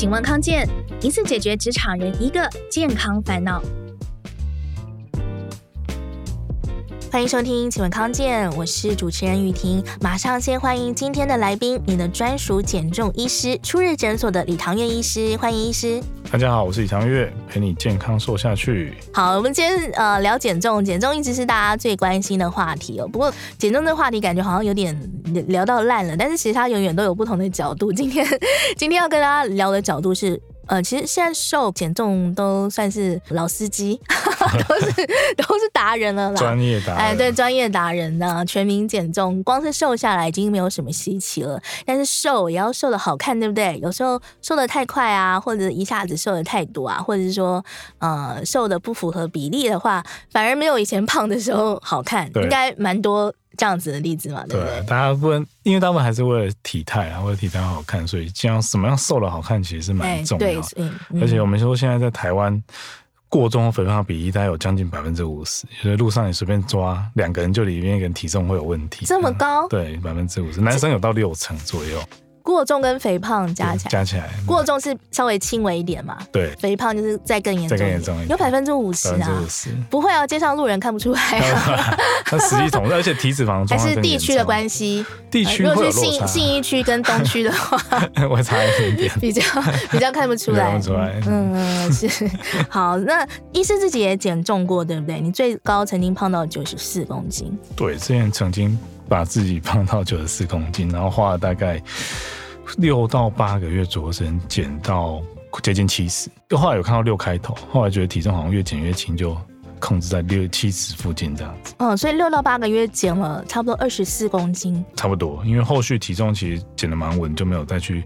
请问康健，一次解决职场人一个健康烦恼。欢迎收听《请问康健》，我是主持人雨婷。马上先欢迎今天的来宾，你的专属减重医师，初日诊所的李唐月医师，欢迎医师。大家好，我是李长月，陪你健康瘦下去。好，我们今天呃聊减重，减重一直是大家最关心的话题哦。不过减重这个话题感觉好像有点聊到烂了，但是其实它永远都有不同的角度。今天 今天要跟大家聊的角度是。呃，其实现在瘦减重都算是老司机，都是都是达人了啦。专业达人，哎，对，专业达人呢，全民减重，光是瘦下来已经没有什么稀奇了。但是瘦也要瘦的好看，对不对？有时候瘦的太快啊，或者一下子瘦的太多啊，或者是说呃瘦的不符合比例的话，反而没有以前胖的时候好看。应该蛮多。这样子的例子嘛，对不对？大家不能，因为大部分还是为了体态啊，为了体态好看，所以这样什么样瘦了好看，其实是蛮重要的。对，而且我们说现在在台湾。过重和肥胖比例大概有将近百分之五十，就是路上你随便抓两个人，就里面一个人体重会有问题。这么高？对，百分之五十，男生有到六成左右。过重跟肥胖加起来，加起来，过重是稍微轻微一点嘛？对，肥胖就是再更严重，再更严重一点，有百分之五十啊，不会啊，街上路人看不出来啊。那实际统计，而且体脂肪还是地区的关系，地区如果是信信义区跟东区的话，我差一点点，比较比较看不出来，看不出来，嗯，是。好，那医师自己也减重过，对不对？你最高曾经胖到九十四公斤，对，之前曾经把自己胖到九十四公斤，然后花了大概。六到八个月左右时间减到接近七十，后来有看到六开头，后来觉得体重好像越减越轻，就控制在六七十附近这样子。嗯，所以六到八个月减了差不多二十四公斤，差不多，因为后续体重其实减得蛮稳，就没有再去。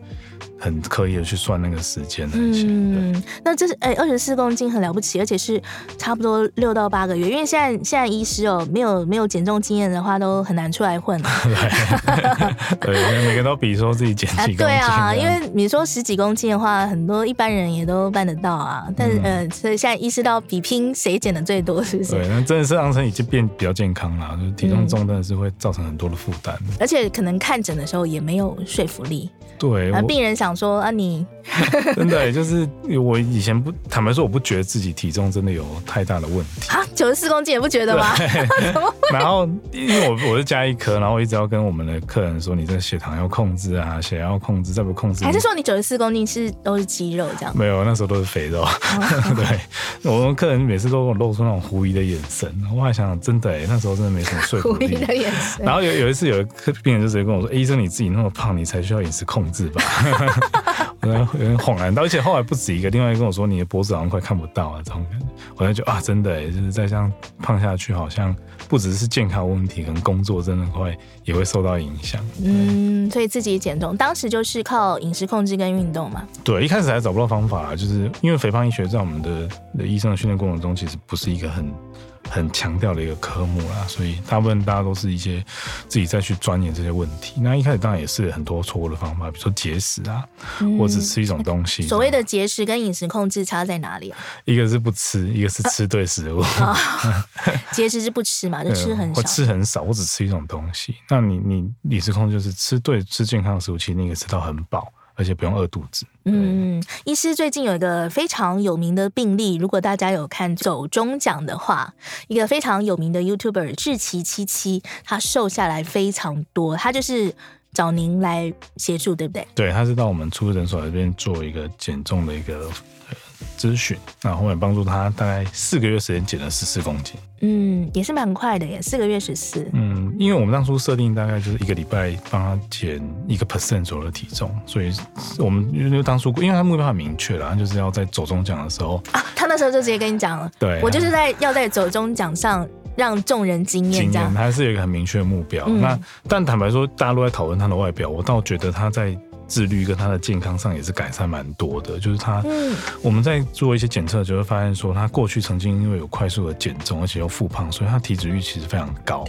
很刻意的去算那个时间的，嗯，那这是哎，二十四公斤很了不起，而且是差不多六到八个月，因为现在现在医师哦，没有没有减重经验的话，都很难出来混。对，对，每个都比说自己减几公斤。对啊，因为你说十几公斤的话，很多一般人也都办得到啊。但是、嗯、呃，所以现在医师到比拼谁减的最多，是不是？对，那真的是让身体就变比较健康了，就是体重重真的是会造成很多的负担，而且可能看诊的时候也没有说服力。对，而，病人想说啊，你 真的就是我以前不坦白说，我不觉得自己体重真的有太大的问题啊，九十四公斤也不觉得吗？然后因为我我是加一颗，然后我一直要跟我们的客人说，你这血糖要控制啊，血压要控制，再不控制，还是说你九十四公斤是都是肌肉这样？没有，那时候都是肥肉。哦、对，我们客人每次都露出那种狐疑的眼神，我还想想，真的哎，那时候真的没什么说服力。狐疑的眼神。然后有有一次有一个病人就直接跟我说，欸、医生你自己那么胖，你才需要饮食控制吧？我有点恍然，而且后来不止一个，另外一个跟我说，你的脖子好像快看不到了，这种感觉，我就觉得啊，真的，就是再这样胖下去，好像不只是健康问题，可能工作真的会也会受到影响。嗯，所以自己减重，当时就是靠饮食控制跟运动嘛。对，一开始还找不到方法，就是因为肥胖医学在我们的的医生的训练过程中，其实不是一个很。很强调的一个科目啦，所以大部分大家都是一些自己再去钻研这些问题。那一开始当然也是很多错误的方法，比如说节食啊，嗯、或者吃一种东西。所谓的节食跟饮食控制差在哪里啊？一个是不吃，一个是吃对食物。啊、节食是不吃嘛，就吃很少。我吃很少，我只吃一种东西。那你你饮食控制就是吃对吃健康的食物，其实你可以吃到很饱。而且不用饿肚子。嗯，医师最近有一个非常有名的病例，如果大家有看走中奖的话，一个非常有名的 YouTuber 志奇七七，他瘦下来非常多，他就是找您来协助，对不对？对，他是到我们初日诊所这边做一个减重的一个。咨询，那后后面帮助他大概四个月时间减了十四公斤，嗯，也是蛮快的耶，四个月十四，嗯，因为我们当初设定大概就是一个礼拜帮他减一个 percent 左右的体重，所以我们因为当初因为他目标很明确了，他就是要在走中奖的时候啊，他那时候就直接跟你讲了，对，我就是在要在走中奖上让众人惊艳，这样，他是有一个很明确的目标，嗯、那但坦白说，大家都在讨论他的外表，我倒觉得他在。自律跟他的健康上也是改善蛮多的，就是他，嗯，我们在做一些检测就会发现说，他过去曾经因为有快速的减重，而且又复胖，所以他体脂率其实非常高，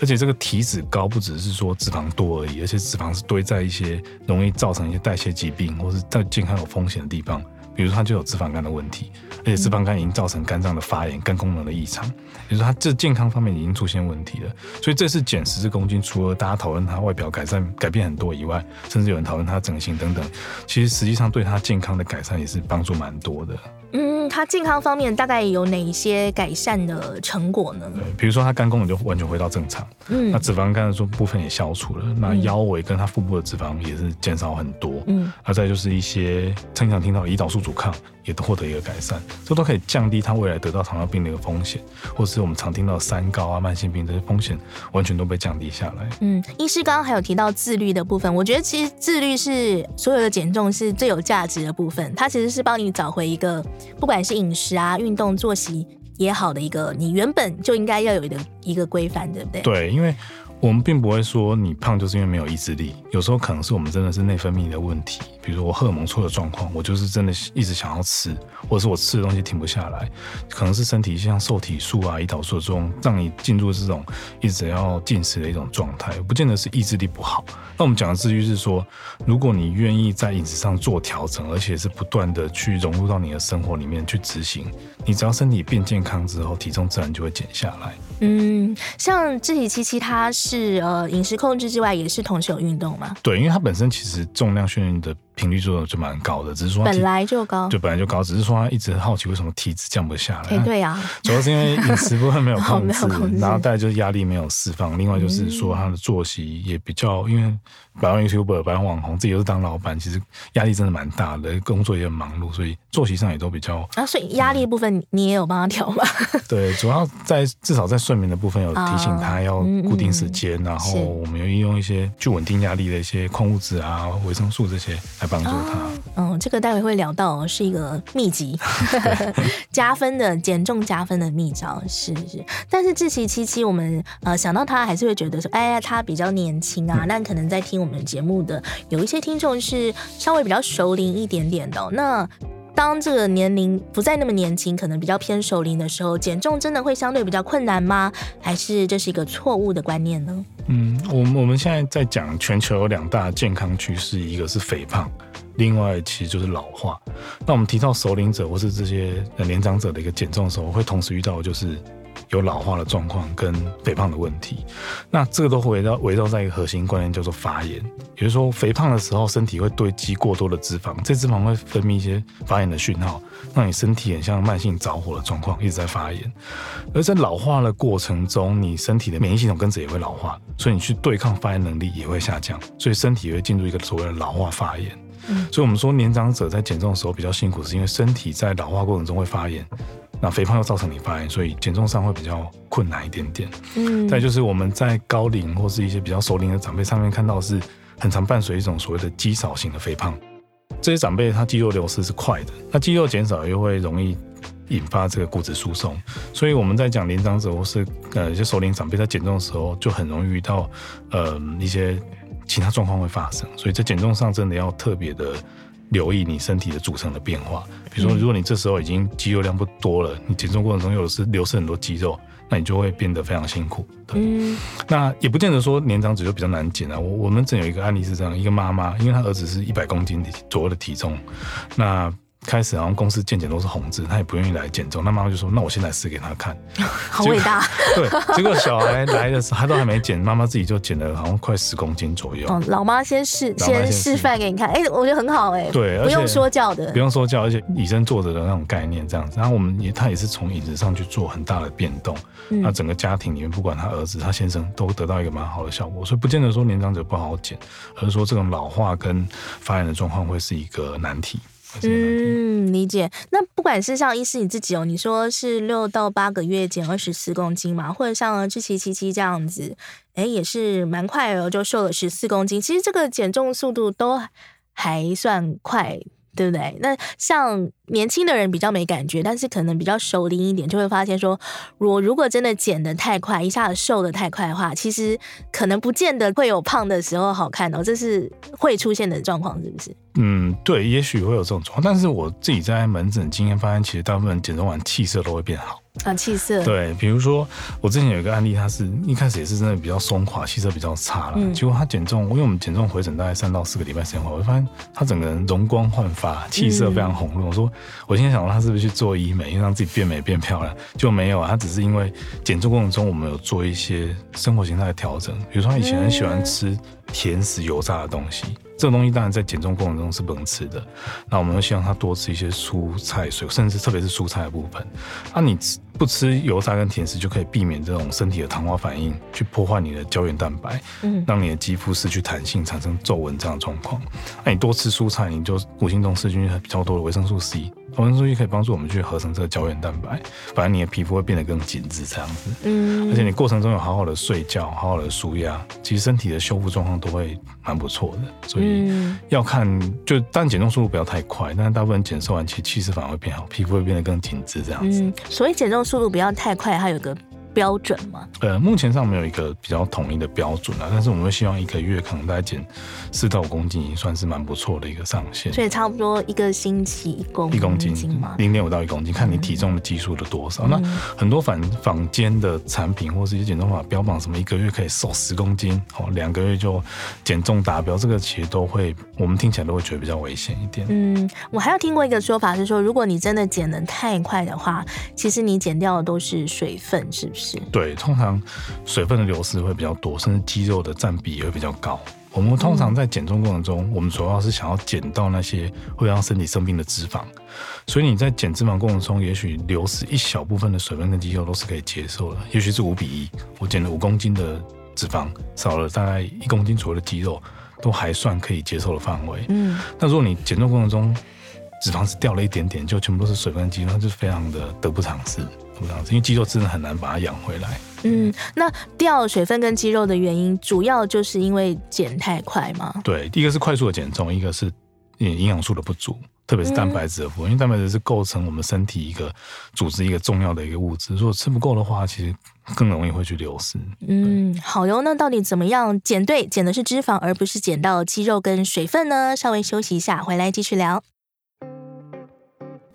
而且这个体脂高不只是说脂肪多而已，而且脂肪是堆在一些容易造成一些代谢疾病或是在健康有风险的地方。比如说他就有脂肪肝的问题，而且脂肪肝已经造成肝脏的发炎、肝功能的异常，比如说他这健康方面已经出现问题了。所以这次减十四公斤，除了大家讨论他外表改善改变很多以外，甚至有人讨论他整形等等，其实实际上对他健康的改善也是帮助蛮多的。嗯，他健康方面大概有哪一些改善的成果呢？对，比如说他肝功能就完全回到正常，嗯，那脂肪肝的说部分也消除了，那腰围跟他腹部的脂肪也是减少很多，嗯，而再就是一些经常听到胰岛素阻抗也都获得一个改善，这都可以降低他未来得到糖尿病的一个风险，或是我们常听到三高啊、慢性病这些风险完全都被降低下来。嗯，医师刚刚还有提到自律的部分，我觉得其实自律是所有的减重是最有价值的部分，它其实是帮你找回一个。不管是饮食啊、运动、作息也好的一个，你原本就应该要有的一个规范，对不对？对，因为。我们并不会说你胖就是因为没有意志力，有时候可能是我们真的是内分泌的问题，比如我荷尔蒙出了状况，我就是真的一直想要吃，或者是我吃的东西停不下来，可能是身体像受体素啊、胰岛素的作用，让你进入这种一直要进食的一种状态，不见得是意志力不好。那我们讲的自律是说，如果你愿意在饮食上做调整，而且是不断的去融入到你的生活里面去执行，你只要身体变健康之后，体重自然就会减下来。嗯，像志祺七七，他是呃饮食控制之外，也是同时有运动吗？对，因为它本身其实重量训练的频率做的就蛮高的，只是说本来就高，就本来就高，只是说他一直好奇为什么体脂降不下来。对呀、啊，主要是因为饮食部分没有 控制，然后再就是压力没有释放，另外就是说他的作息也比较，因为百万 YouTuber、百万网红自己又是当老板，其实压力真的蛮大的，工作也很忙碌，所以作息上也都比较。啊，所以压力部分你也有帮他调吗？对，主要在至少在睡眠的部分有提醒他要固定时间，然后我们有运用一些去稳定压力的一些矿物质啊、维生素这些来帮助他。嗯，这个待会会聊到，是一个秘籍，加分的减重加分的秘招，是是。但是志奇七七，我们呃想到他，还是会觉得说，哎呀，他比较年轻啊。那可能在听我们节目的有一些听众是稍微比较熟龄一点点的。那当这个年龄不再那么年轻，可能比较偏守龄的时候，减重真的会相对比较困难吗？还是这是一个错误的观念呢？嗯，我们我们现在在讲全球有两大健康趋势，一个是肥胖。另外，其实就是老化。那我们提到守龄者或是这些年长者的一个减重的时候，会同时遇到的就是有老化的状况跟肥胖的问题。那这个都围绕围绕在一个核心观念，叫做发炎。也就是说，肥胖的时候，身体会堆积过多的脂肪，这脂肪会分泌一些发炎的讯号，让你身体很像慢性着火的状况，一直在发炎。而在老化的过程中，你身体的免疫系统跟着也会老化，所以你去对抗发炎能力也会下降，所以身体也会进入一个所谓的老化发炎。所以，我们说年长者在减重的时候比较辛苦，是因为身体在老化过程中会发炎，那肥胖又造成你发炎，所以减重上会比较困难一点点。嗯，再就是我们在高龄或是一些比较熟龄的长辈上面看到，是很常伴随一种所谓的肌少型的肥胖。这些长辈他肌肉流失是快的，那肌肉减少又会容易引发这个骨质疏松，所以我们在讲年长者或是呃一些熟龄长辈在减重的时候，就很容易遇到呃一些。其他状况会发生，所以在减重上真的要特别的留意你身体的组成的变化。比如说，如果你这时候已经肌肉量不多了，你减重过程中又是流失很多肌肉，那你就会变得非常辛苦。对，嗯，那也不见得说年长者就比较难减啊。我我们这有一个案例是这样，一个妈妈，因为她儿子是一百公斤左右的体重，那。开始好像公司健检都是红字，他也不愿意来减重。那妈妈就说：“那我现在试给他看。”好伟大。对，结果小孩来的时候，他都还没减，妈妈自己就减了好像快十公斤左右。哦，老妈先试，先示范给你看。哎、欸，我觉得很好哎、欸。对，不用说教的，不用说教，而且以身作则的那种概念这样子。然后我们也，他也是从饮食上去做很大的变动。那、嗯、整个家庭里面，不管他儿子、他先生，都得到一个蛮好的效果。所以不见得说年长者不好减，而是说这种老化跟发炎的状况会是一个难题。嗯，理解。那不管是像医师你自己哦，你说是六到八个月减二十四公斤嘛，或者像志祺七七这样子，哎，也是蛮快哦，就瘦了十四公斤。其实这个减重速度都还算快。对不对？那像年轻的人比较没感觉，但是可能比较熟龄一点，就会发现说，我如果真的减的太快，一下子瘦的太快的话，其实可能不见得会有胖的时候好看哦，这是会出现的状况，是不是？嗯，对，也许会有这种状况，但是我自己在门诊经验发现，其实大部分人减重完气色都会变好。啊，气色。对，比如说我之前有一个案例，他是一开始也是真的比较松垮，气色比较差了。嗯、结果他减重，因为我们减重回诊大概三到四个礼拜时间后，我就发现他整个人容光焕发，气色非常红润。嗯、我说，我今天想说他是不是去做医美，因为让自己变美变漂亮？就没有啊，他只是因为减重过程中我们有做一些生活形态的调整，比如说他以前很喜欢吃甜食、油炸的东西。这个东西当然在减重过程中是不能吃的，那我们会希望他多吃一些蔬菜水果，甚至特别是蔬菜的部分。那你吃不吃油炸跟甜食，就可以避免这种身体的糖化反应，去破坏你的胶原蛋白，嗯，让你的肌肤失去弹性，产生皱纹这样的状况。那你多吃蔬菜，你就无形中吃进去比较多的维生素 C。维生素 E 可以帮助我们去合成这个胶原蛋白，反正你的皮肤会变得更紧致这样子。嗯，而且你过程中有好好的睡觉，好好的舒压，其实身体的修复状况都会蛮不错的。所以要看，就但减重速度不要太快，但是大部分减瘦完，其实气色反而会变好，皮肤会变得更紧致这样子。嗯，所以减重速度不要太快，它有个。标准吗？呃，目前上没有一个比较统一的标准啊，但是我们会希望一个月可能大概减四到五公斤，已经算是蛮不错的一个上限。所以差不多一个星期一公一公斤零点五到一公斤，看你体重的基数的多少。嗯、那很多反坊间的产品或是一些减重法标榜什么一个月可以瘦十公斤，哦，两个月就减重达标，这个其实都会我们听起来都会觉得比较危险一点。嗯，我还有听过一个说法是说，如果你真的减的太快的话，其实你减掉的都是水分，是不是？对，通常水分的流失会比较多，甚至肌肉的占比也会比较高。我们通常在减重过程中，嗯、我们主要是想要减到那些会让身体生病的脂肪。所以你在减脂肪过程中，也许流失一小部分的水分跟肌肉都是可以接受的，也许是五比一。我减了五公斤的脂肪，少了大概一公斤左右的肌肉，都还算可以接受的范围。嗯，那如果你减重过程中脂肪是掉了一点点，就全部都是水分跟肌肉，那就非常的得不偿失。因为肌肉真的很难把它养回来。嗯，那掉水分跟肌肉的原因，主要就是因为减太快吗？对，第一个是快速的减重，一个是营养素的不足，特别是蛋白质的部分。嗯、因为蛋白质是构成我们身体一个组织一个重要的一个物质，如果吃不够的话，其实更容易会去流失。嗯，好哟。那到底怎么样减对？减的是脂肪，而不是减到肌肉跟水分呢？稍微休息一下，回来继续聊。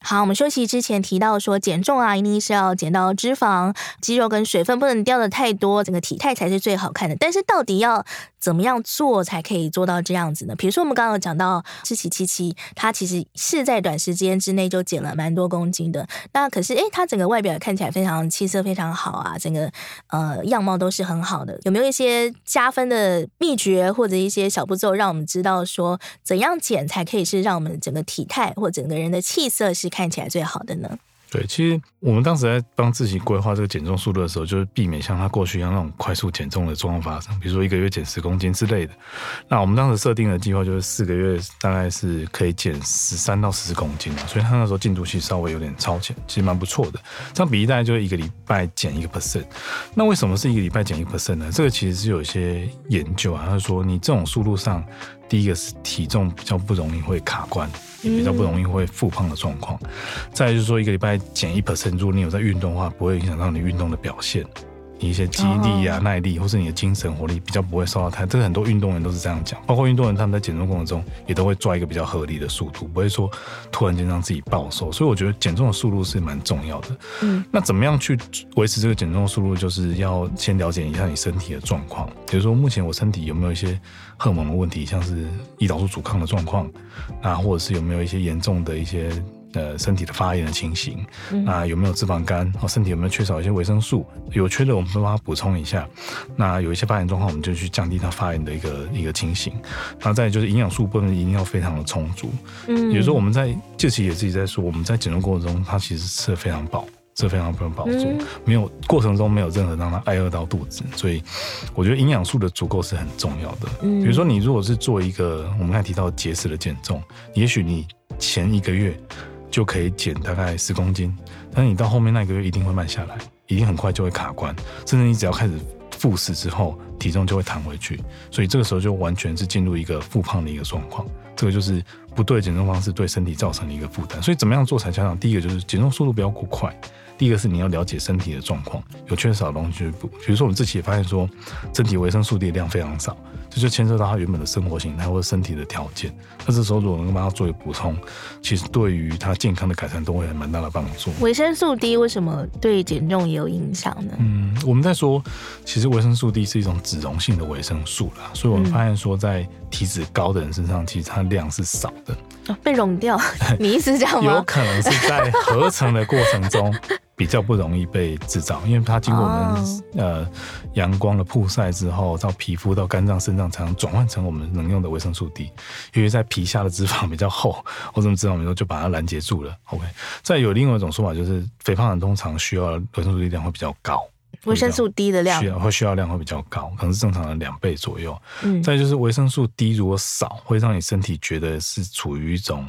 好，我们休息之前提到说，减重啊，一定是要减到脂肪、肌肉跟水分不能掉的太多，整个体态才是最好看的。但是到底要怎么样做才可以做到这样子呢？比如说我们刚刚讲到志祺七七，他其实是在短时间之内就减了蛮多公斤的。那可是诶，他整个外表看起来非常气色非常好啊，整个呃样貌都是很好的。有没有一些加分的秘诀或者一些小步骤，让我们知道说怎样减才可以是让我们整个体态或整个人的气色是看起来最好的呢？对，其实我们当时在帮自己规划这个减重速度的时候，就是避免像他过去一样那种快速减重的状况发生，比如说一个月减十公斤之类的。那我们当时设定的计划就是四个月大概是可以减十三到十公斤，所以他那时候进度其实稍微有点超前，其实蛮不错的。这样比例大概就是一个礼拜减一个 percent。那为什么是一个礼拜减一个 percent 呢？这个其实是有一些研究啊，他说你这种速度上，第一个是体重比较不容易会卡关。也比较不容易会复胖的状况。嗯、再就是说，一个礼拜减一 percent，如果你有在运动的话，不会影响到你运动的表现，你一些肌力啊、耐力，或是你的精神活力比较不会受到太。这个很多运动员都是这样讲，包括运动员他们在减重过程中也都会抓一个比较合理的速度，不会说突然间让自己暴瘦。所以我觉得减重的速度是蛮重要的。嗯，那怎么样去维持这个减重的速度？就是要先了解一下你身体的状况，比如说目前我身体有没有一些。荷尔蒙的问题，像是胰岛素阻抗的状况，啊，或者是有没有一些严重的一些呃身体的发炎的情形，嗯、那有没有脂肪肝？哦，身体有没有缺少一些维生素？有缺的我们会帮他补充一下。那有一些发炎状况，我们就去降低它发炎的一个一个情形。那再就是营养素部分一定要非常的充足。嗯，有时候我们在这期也自己在说，我们在减重过程中，他其实吃的非常饱。这非常不能保住，没有过程中没有任何让他挨饿到肚子，所以我觉得营养素的足够是很重要的。比如说你如果是做一个我们刚才提到节食的减重，也许你前一个月就可以减大概十公斤，但是你到后面那个月一定会慢下来，一定很快就会卡关，甚至你只要开始复食之后，体重就会弹回去，所以这个时候就完全是进入一个复胖的一个状况。这个就是不对减重方式对身体造成的一个负担。所以怎么样做才恰当？第一个就是减重速度不要过快。第一个是你要了解身体的状况，有缺少的东西补。比如说我们自己也发现说，身体维生素 D 量非常少，这就牵涉到他原本的生活形态或者身体的条件。那这时候如果能够帮他做一个补充，其实对于他健康的改善都会有蛮大的帮助。维生素 D 为什么对减重也有影响呢？嗯，我们在说，其实维生素 D 是一种脂溶性的维生素啦，所以我们发现说，在体脂高的人身上，其实它量是少的，哦、被溶掉。你意思这样吗？有可能是在合成的过程中。比较不容易被制造，因为它经过我们、oh. 呃阳光的曝晒之后，到皮肤到肝脏、肾脏才能转换成我们能用的维生素 D。因为在皮下的脂肪比较厚，或者脂肪比较多，就把它拦截住了。OK，再有另外一种说法，就是肥胖人通常需要维生素 D 量会比较高，维生素 D 的量需要会需要量会比较高，可能是正常的两倍左右。嗯，再就是维生素 D 如果少，会让你身体觉得是处于一种。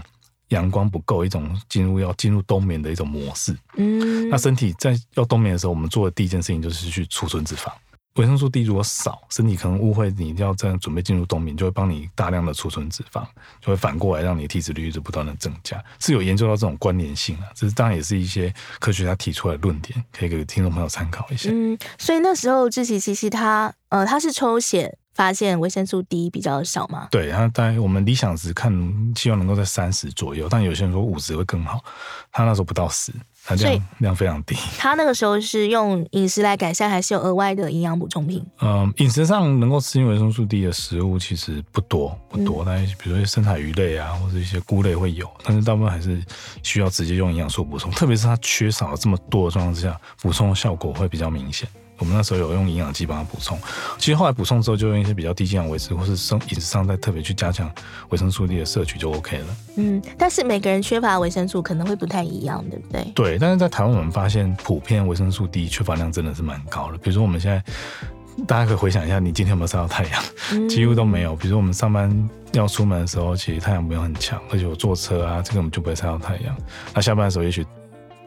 阳光不够，一种进入要进入冬眠的一种模式。嗯，那身体在要冬眠的时候，我们做的第一件事情就是去储存脂肪。维生素 D 如果少，身体可能误会你要这样准备进入冬眠，就会帮你大量的储存脂肪，就会反过来让你的体脂率一直不断的增加。是有研究到这种关联性啊，这是当然也是一些科学家提出来的论点，可以给听众朋友参考一下。嗯，所以那时候志祺七七他呃他是抽血。发现维生素 D 比较少吗？对，他大概我们理想值看，希望能够在三十左右，但有些人说五十会更好。他那时候不到十，他量量非常低。他那个时候是用饮食来改善，还是有额外的营养补充品？嗯，饮食上能够吃进维生素 D 的食物其实不多不多，但是比如说深海鱼类啊，或者一些菇类会有，但是大部分还是需要直接用营养素补充，特别是它缺少了这么多的状况之下，补充的效果会比较明显。我们那时候有用营养剂帮他补充，其实后来补充之后，就用一些比较低剂量维持，或是生饮食上再特别去加强维生素 D 的摄取就 OK 了。嗯，但是每个人缺乏维生素可能会不太一样，对不对？对，但是在台湾我们发现，普遍维生素 D 缺乏量真的是蛮高的。比如说我们现在，大家可以回想一下，你今天有没有晒到太阳？嗯、几乎都没有。比如说我们上班要出门的时候，其实太阳没有很强，而且我坐车啊，这个我们就不会晒到太阳。那下班的时候，也许。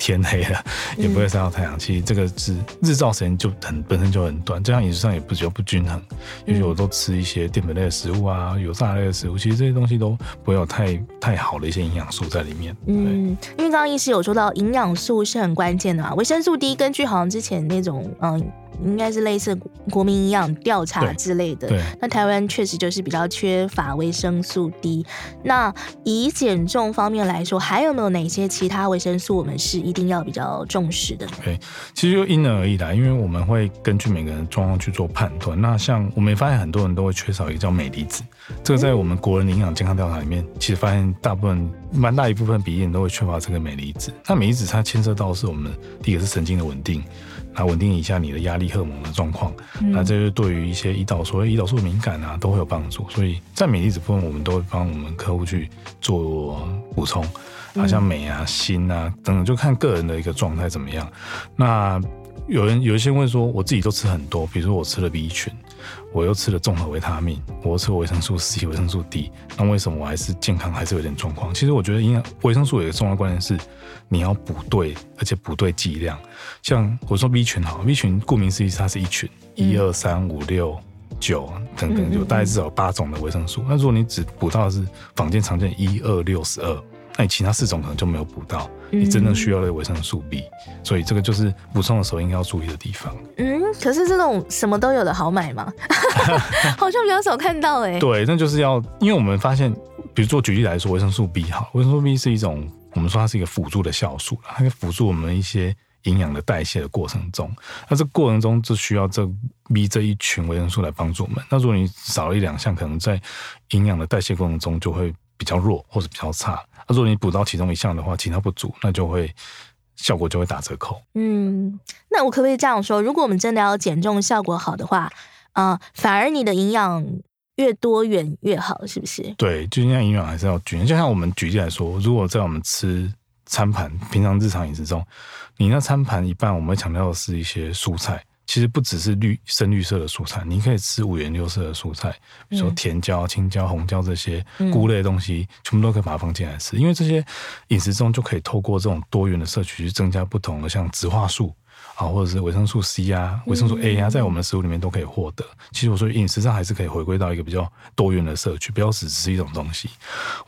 天黑了也不会晒到太阳，嗯、其实这个是日照时间就很本身就很短，这样饮食上也不就不均衡。因为我都吃一些淀粉类的食物啊，油炸类的食物，其实这些东西都不会有太太好的一些营养素在里面。嗯，因为刚刚医师有说到营养素是很关键的嘛，维生素 D 根据好像之前那种嗯。应该是类似国民营养调查之类的。对，那台湾确实就是比较缺乏维生素 D。那以减重方面来说，还有没有哪些其他维生素我们是一定要比较重视的呢？对，其实就因人而异啦，因为我们会根据每个人状况去做判断。那像我们也发现很多人都会缺少一个叫镁离子，这个在我们国人的营养健康调查里面，其实发现大部分蛮大一部分比例人都会缺乏这个镁离子。那镁离子它牵涉到是我们第一个是神经的稳定。那稳定一下你的压力荷尔蒙的状况，嗯、那这是对于一些胰岛素、胰岛素敏感啊都会有帮助。所以在镁离子部分，我们都会帮我们客户去做补充，好，像镁啊、锌啊等等，就看个人的一个状态怎么样。那有人有一些问说，我自己都吃很多，比如说我吃了 B 群。我又吃了综合维他命，我又吃了维生素 C、维生素 D，那为什么我还是健康还是有点状况？其实我觉得营养维生素有一个重要观念是，你要补对，而且补对剂量。像我说 B 群好，B 群顾名思义，它是一群一二三五六九等等，就大概至少八种的维生素。那如果你只补到的是坊间常见一二六十二，那你其他四种可能就没有补到你真正需要的维生素 B，所以这个就是补充的时候应该要注意的地方。嗯。可是这种什么都有的好买吗？好像比较少看到哎、欸。对，那就是要，因为我们发现，比如做举例来说，维生素 B 哈，维生素 B 是一种，我们说它是一个辅助的酵素，它可以辅助我们一些营养的代谢的过程中。那这过程中就需要这 B 这一群维生素来帮助我们。那如果你少了一两项，可能在营养的代谢过程中就会比较弱或者比较差。如果你补到其中一项的话，其他不足，那就会。效果就会打折扣。嗯，那我可不可以这样说？如果我们真的要减重效果好的话，啊、反而你的营养越多元越好，是不是？对，就像营养还是要均衡。就像我们举例来说，如果在我们吃餐盘，平常日常饮食中，你那餐盘一半，我们强调的是一些蔬菜。其实不只是绿深绿色的蔬菜，你可以吃五颜六色的蔬菜，比如说甜椒、青椒、红椒这些菇类的东西，嗯、全部都可以把它放进来吃。因为这些饮食中就可以透过这种多元的摄取去增加不同的像植化素啊，啊，或者是维生素 C 啊、维生素 A 啊，在我们的食物里面都可以获得。其实我说饮食上还是可以回归到一个比较多元的摄取，不要只吃一种东西。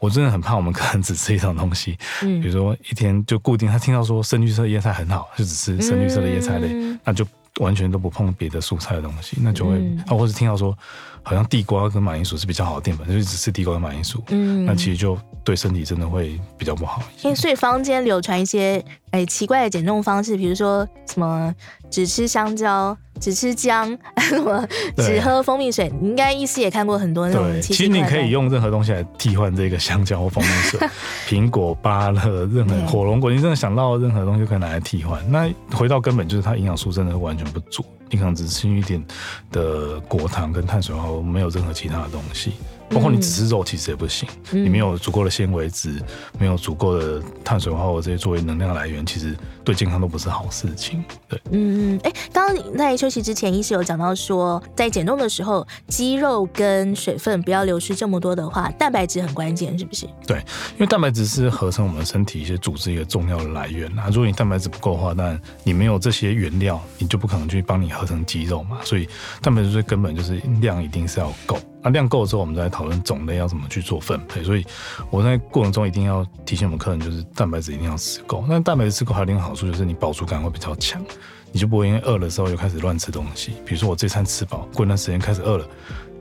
我真的很怕我们 可能只吃一种东西，嗯，比如说一天就固定他听到说深绿色叶菜很好，就只吃深绿色的叶菜类，那就。完全都不碰别的蔬菜的东西，那就会，嗯、啊，或是听到说，好像地瓜跟马铃薯是比较好的淀粉，就是只吃地瓜跟马铃薯，嗯，那其实就对身体真的会比较不好。因为所以坊间流传一些哎、欸、奇怪的减重方式，比如说什么只吃香蕉。只吃姜，什么只喝蜂蜜水？你应该医师也看过很多那种。其实你可以用任何东西来替换这个香蕉或蜂蜜水，苹果、芭乐，任何火龙果，你真的想到任何东西可以拿来替换。那回到根本，就是它营养素真的完全不足，你可能只吃一点的果糖跟碳水化合物，没有任何其他的东西。包括你只吃肉，其实也不行。嗯、你没有足够的纤维质，没有足够的碳水化合物这些作为能量来源，其实对健康都不是好事情。对，嗯嗯。哎、欸，刚刚在休息之前，医师有讲到说，在减重的时候，肌肉跟水分不要流失这么多的话，蛋白质很关键，是不是？对，因为蛋白质是合成我们身体一些组织一个重要的来源啊。如果你蛋白质不够的话，那你没有这些原料，你就不可能去帮你合成肌肉嘛。所以蛋白质最根本就是量一定是要够。那量够了之后，我们再来讨论种类要怎么去做分配。所以我在过程中一定要提醒我们客人，就是蛋白质一定要吃够。那蛋白质吃够还有另一个好处，就是你饱足感会比较强，你就不会因为饿了时候又开始乱吃东西。比如说我这餐吃饱，过一段时间开始饿了，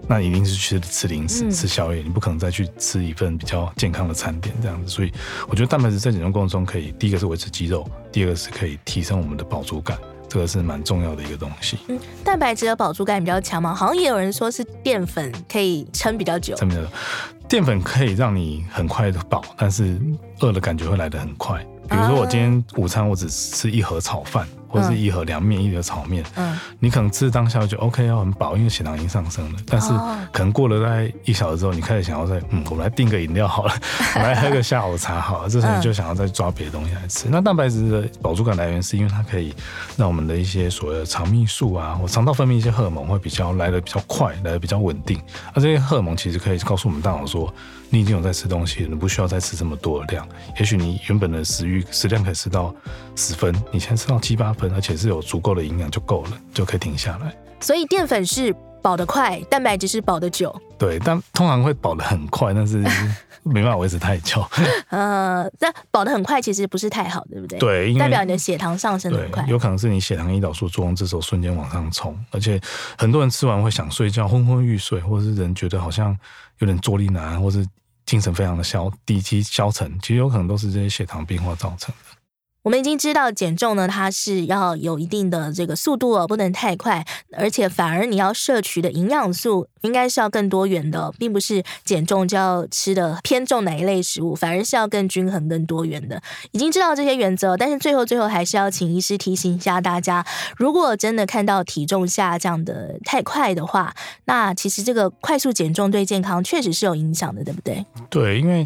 那一定是去吃零食、吃宵夜，你不可能再去吃一份比较健康的餐点这样子。所以我觉得蛋白质在减重过程中可以，第一个是维持肌肉，第二个是可以提升我们的饱足感。这个是蛮重要的一个东西。嗯，蛋白质的饱足感比较强嘛？好像也有人说是淀粉可以撑比较久。撑比较久，淀粉可以让你很快的饱，但是饿的感觉会来得很快。比如说我今天午餐我只吃一盒炒饭。或者是一盒凉面，一盒炒面，嗯，你可能吃当下就 OK，要很饱，因为血糖已经上升了。但是可能过了大概一小时之后，你开始想要再，嗯，我们来订个饮料好了，我们来喝个下午茶好了，这时候你就想要再抓别的东西来吃。那蛋白质的饱足感来源是因为它可以让我们的一些所谓的肠泌素啊，或肠道分泌一些荷尔蒙会比较来的比较快，来的比较稳定。那这些荷尔蒙其实可以告诉我们大脑说，你已经有在吃东西了，你不需要再吃这么多的量。也许你原本的食欲食量可以吃到十分，你现在吃到七八分，而且是有足够的营养就够了，就可以停下来。所以淀粉是饱得快，蛋白质是饱得久。对，但通常会饱得很快，但是 没办法维持太久。呃，但饱得很快其实不是太好，对不对？对，代表你的血糖上升得很快，有可能是你血糖胰岛素作用这时候瞬间往上冲，而且很多人吃完会想睡觉，昏昏欲睡，或者是人觉得好像有点坐立难安，或是。精神非常的消低及消沉，其实有可能都是这些血糖变化造成的。我们已经知道减重呢，它是要有一定的这个速度哦，不能太快，而且反而你要摄取的营养素应该是要更多元的，并不是减重就要吃的偏重哪一类食物，反而是要更均衡、更多元的。已经知道这些原则，但是最后最后还是要请医师提醒一下大家，如果真的看到体重下降的太快的话，那其实这个快速减重对健康确实是有影响的，对不对？对，因为。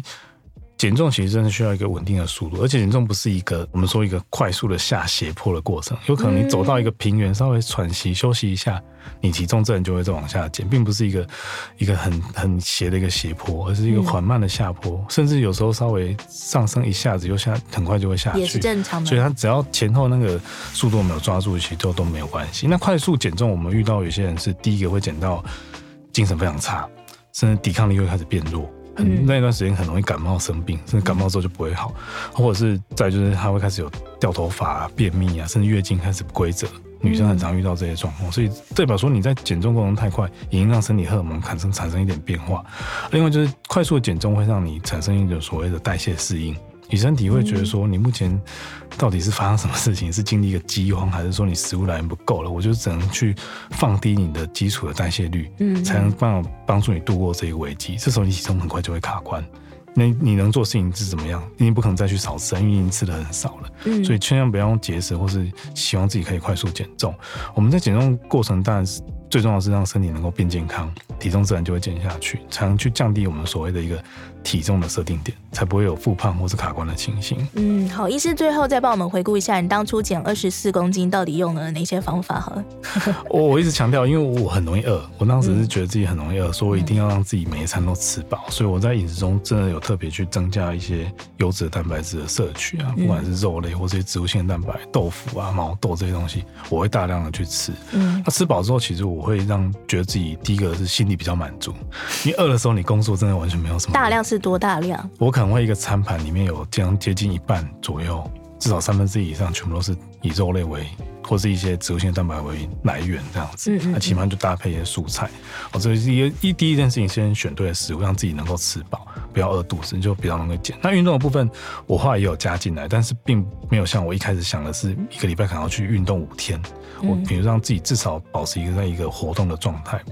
减重其实真的需要一个稳定的速度，而且减重不是一个我们说一个快速的下斜坡的过程，有可能你走到一个平原，稍微喘息休息一下，你体重自然就会再往下减，并不是一个一个很很斜的一个斜坡，而是一个缓慢的下坡，甚至有时候稍微上升一下子又下，很快就会下去，也是正常的。所以它只要前后那个速度没有抓住，其实都都没有关系。那快速减重，我们遇到有些人是第一个会减到精神非常差，甚至抵抗力会开始变弱。那一段时间很容易感冒生病，甚至感冒之后就不会好，或者是再就是他会开始有掉头发啊、便秘啊，甚至月经开始不规则。女生很常遇到这些状况，所以代表说你在减重过程太快，已经让身体荷尔蒙产生产生一点变化。另外就是快速的减重会让你产生一种所谓的代谢适应。你身体会觉得说，你目前到底是发生什么事情？是经历一个饥荒，还是说你食物来源不够了？我就只能去放低你的基础的代谢率，嗯，才能帮帮助你度过这个危机。这时候你体重很快就会卡关。那你能做事情是怎么样？你不可能再去少吃，因为你已经吃的很少了。嗯，所以千万不要用节食，或是希望自己可以快速减重。我们在减重过程当然是最重要的是让身体能够变健康，体重自然就会减下去，才能去降低我们所谓的一个体重的设定点，才不会有复胖或是卡关的情形。嗯，好，医师最后再帮我们回顾一下，你当初减二十四公斤到底用了哪些方法？哈，我我一直强调，因为我很容易饿，我当时是觉得自己很容易饿，所以我一定要让自己每一餐都吃饱，所以我在饮食中真的有特别去增加一些优质的蛋白质的摄取啊，不管是肉类或是植物性蛋白、豆腐啊、毛豆这些东西，我会大量的去吃。嗯，那吃饱之后，其实我会让觉得自己第一个是心里比较满足，因为饿的时候你工作真的完全没有什么。大量是多大量？我可能会一个餐盘里面有将接近一半左右，至少三分之一以上全部都是以肉类为。或是一些植物性蛋白为来源这样子，那起码就搭配一些蔬菜。哦，这是一个一第一件事情，先选对的食物，让自己能够吃饱，不要饿肚子，你就比较容易减。那运动的部分，我后来也有加进来，但是并没有像我一开始想的是一个礼拜可能要去运动五天。我比如让自己至少保持一个在一个活动的状态，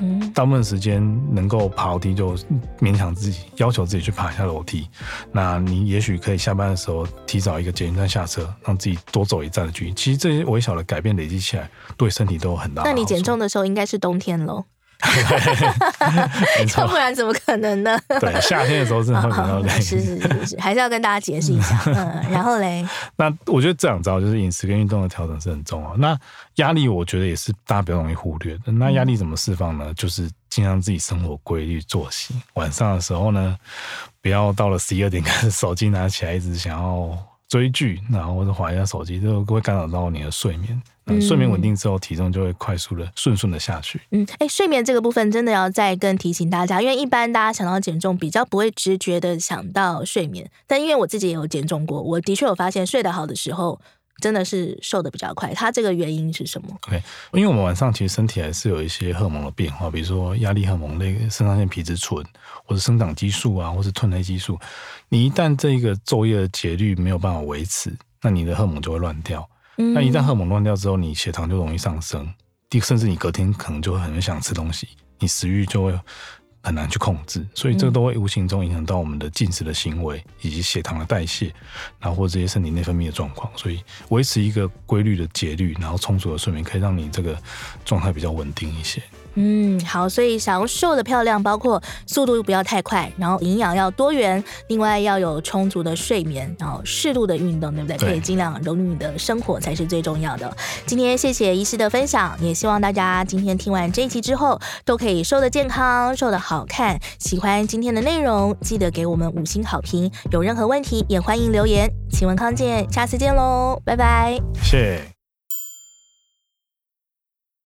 嗯，大部分时间能够爬楼梯就勉强自己，要求自己去爬一下楼梯。那你也许可以下班的时候提早一个捷运站下车，让自己多走一站的距离。其实这些微小的改变累积起来，对身体都有很大的。那你减重的时候应该是冬天喽。要不然怎么可能呢？对，夏天的时候真的会比较累。是是是是，还是要跟大家解释一下。嗯，然后嘞，那我觉得这两招就是饮食跟运动的调整是很重要。那压力我觉得也是大家比较容易忽略的。那压力怎么释放呢？就是尽量自己生活规律作息。晚上的时候呢，不要到了十一二点开始手机拿起来，一直想要追剧，然后或者滑一下手机，就会干扰到你的睡眠。嗯，睡眠稳定之后，体重就会快速的顺顺的下去。嗯，哎，睡眠这个部分真的要再更提醒大家，因为一般大家想到减重，比较不会直觉的想到睡眠。但因为我自己也有减重过，我的确有发现，睡得好的时候，真的是瘦的比较快。它这个原因是什么？OK，因为我们晚上其实身体还是有一些荷尔蒙的变化，比如说压力荷尔蒙、那个肾上腺皮质醇，或者生长激素啊，或是褪黑激素。你一旦这个昼夜的节律没有办法维持，那你的荷尔蒙就会乱掉。那一旦荷尔蒙乱掉之后，你血糖就容易上升，甚至你隔天可能就会很想吃东西，你食欲就会很难去控制，所以这个都会无形中影响到我们的进食的行为以及血糖的代谢，然后或这些身体内分泌的状况。所以维持一个规律的节律，然后充足的睡眠，可以让你这个状态比较稳定一些。嗯，好，所以想要瘦的漂亮，包括速度不要太快，然后营养要多元，另外要有充足的睡眠，然后适度的运动，对不对？对，可以尽量融入你的生活才是最重要的。今天谢谢医师的分享，也希望大家今天听完这一期之后，都可以瘦得健康，瘦得好看。喜欢今天的内容，记得给我们五星好评。有任何问题也欢迎留言。请问康健，下次见喽，拜拜。谢谢。